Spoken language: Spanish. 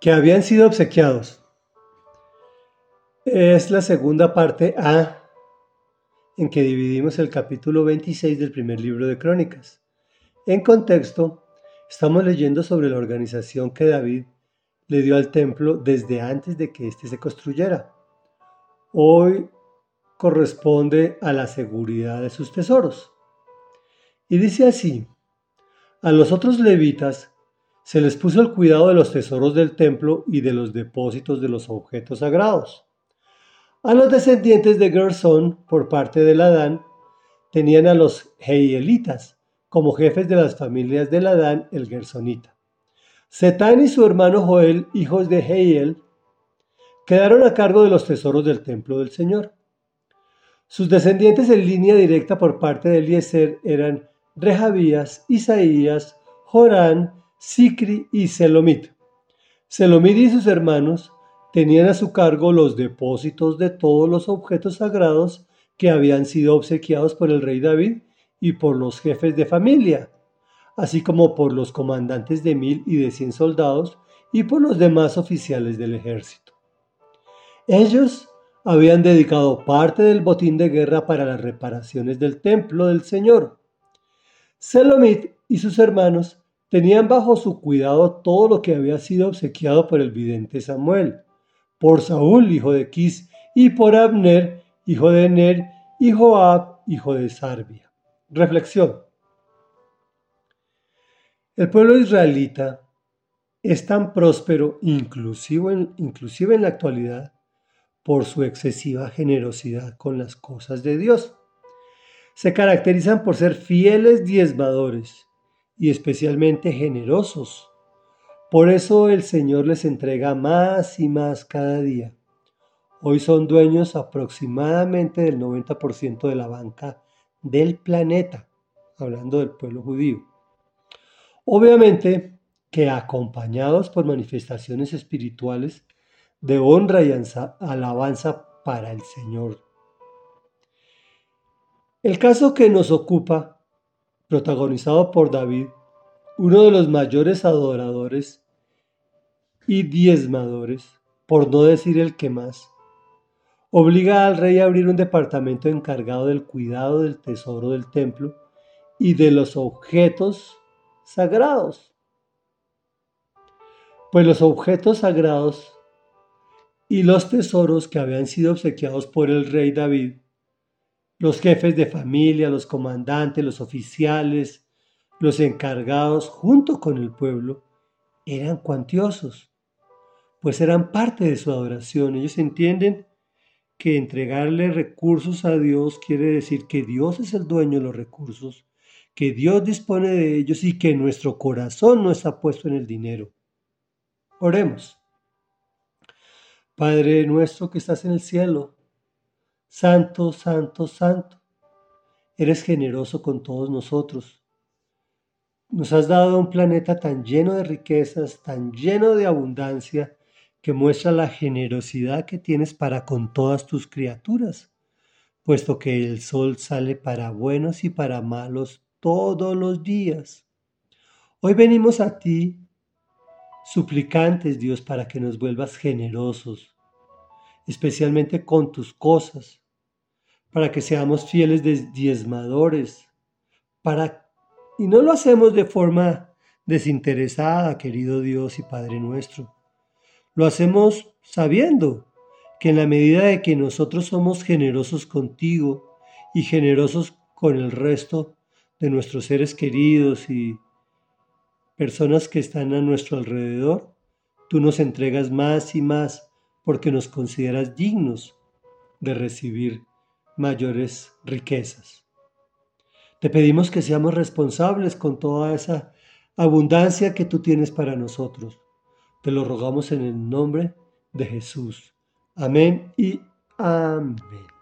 que habían sido obsequiados. Es la segunda parte A en que dividimos el capítulo 26 del primer libro de Crónicas. En contexto, estamos leyendo sobre la organización que David le dio al templo desde antes de que éste se construyera. Hoy corresponde a la seguridad de sus tesoros. Y dice así, a los otros levitas se les puso el cuidado de los tesoros del templo y de los depósitos de los objetos sagrados. A los descendientes de Gersón, por parte de Ladán, tenían a los Heielitas como jefes de las familias de Ladán el Gersonita. Setán y su hermano Joel, hijos de Heiel, quedaron a cargo de los tesoros del templo del Señor. Sus descendientes en línea directa por parte de Eliezer eran Rehabías, Isaías, Jorán, Sicri y Selomit. Selomit y sus hermanos tenían a su cargo los depósitos de todos los objetos sagrados que habían sido obsequiados por el rey David y por los jefes de familia, así como por los comandantes de mil y de cien soldados y por los demás oficiales del ejército. Ellos habían dedicado parte del botín de guerra para las reparaciones del templo del Señor. Selomit y sus hermanos tenían bajo su cuidado todo lo que había sido obsequiado por el vidente Samuel, por Saúl, hijo de Quis, y por Abner, hijo de Ner, y Joab, hijo de Sarbia. Reflexión. El pueblo israelita es tan próspero, inclusive en, en la actualidad, por su excesiva generosidad con las cosas de Dios. Se caracterizan por ser fieles diezmadores y especialmente generosos por eso el Señor les entrega más y más cada día. Hoy son dueños aproximadamente del 90% de la banca del planeta, hablando del pueblo judío. Obviamente que acompañados por manifestaciones espirituales de honra y alabanza para el Señor. El caso que nos ocupa, protagonizado por David, uno de los mayores adoradores y diezmadores, por no decir el que más, obliga al rey a abrir un departamento encargado del cuidado del tesoro del templo y de los objetos sagrados. Pues los objetos sagrados y los tesoros que habían sido obsequiados por el rey David, los jefes de familia, los comandantes, los oficiales, los encargados, junto con el pueblo, eran cuantiosos, pues eran parte de su adoración. Ellos entienden que entregarle recursos a Dios quiere decir que Dios es el dueño de los recursos, que Dios dispone de ellos y que nuestro corazón no está puesto en el dinero. Oremos. Padre nuestro que estás en el cielo, santo, santo, santo, eres generoso con todos nosotros. Nos has dado un planeta tan lleno de riquezas, tan lleno de abundancia, que muestra la generosidad que tienes para con todas tus criaturas, puesto que el sol sale para buenos y para malos todos los días. Hoy venimos a ti, suplicantes, Dios, para que nos vuelvas generosos, especialmente con tus cosas, para que seamos fieles diezmadores, para y no lo hacemos de forma desinteresada, querido Dios y Padre nuestro. Lo hacemos sabiendo que en la medida de que nosotros somos generosos contigo y generosos con el resto de nuestros seres queridos y personas que están a nuestro alrededor, tú nos entregas más y más porque nos consideras dignos de recibir mayores riquezas. Te pedimos que seamos responsables con toda esa abundancia que tú tienes para nosotros. Te lo rogamos en el nombre de Jesús. Amén y amén.